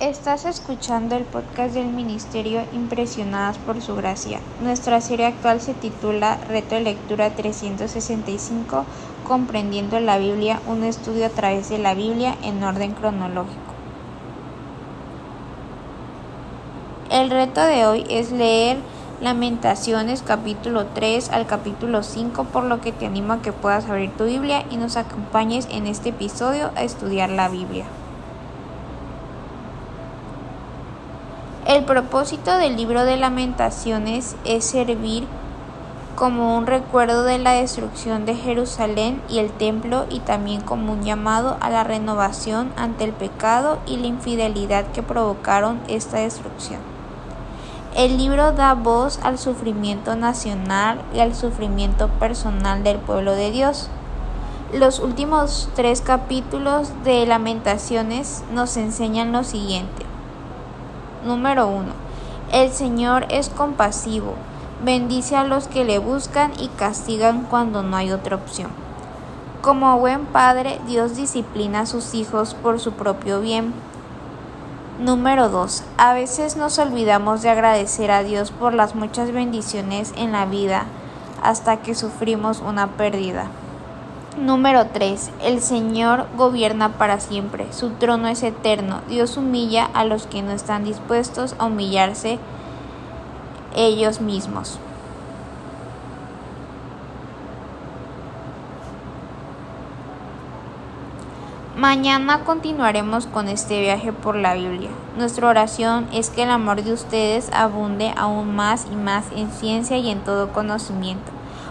Estás escuchando el podcast del Ministerio Impresionadas por Su Gracia. Nuestra serie actual se titula Reto de Lectura 365, Comprendiendo la Biblia, un estudio a través de la Biblia en orden cronológico. El reto de hoy es leer Lamentaciones capítulo 3 al capítulo 5, por lo que te animo a que puedas abrir tu Biblia y nos acompañes en este episodio a estudiar la Biblia. El propósito del libro de lamentaciones es servir como un recuerdo de la destrucción de Jerusalén y el templo y también como un llamado a la renovación ante el pecado y la infidelidad que provocaron esta destrucción. El libro da voz al sufrimiento nacional y al sufrimiento personal del pueblo de Dios. Los últimos tres capítulos de Lamentaciones nos enseñan lo siguiente. Número 1. El Señor es compasivo, bendice a los que le buscan y castigan cuando no hay otra opción. Como buen padre, Dios disciplina a sus hijos por su propio bien. Número 2. A veces nos olvidamos de agradecer a Dios por las muchas bendiciones en la vida hasta que sufrimos una pérdida. Número 3. El Señor gobierna para siempre. Su trono es eterno. Dios humilla a los que no están dispuestos a humillarse ellos mismos. Mañana continuaremos con este viaje por la Biblia. Nuestra oración es que el amor de ustedes abunde aún más y más en ciencia y en todo conocimiento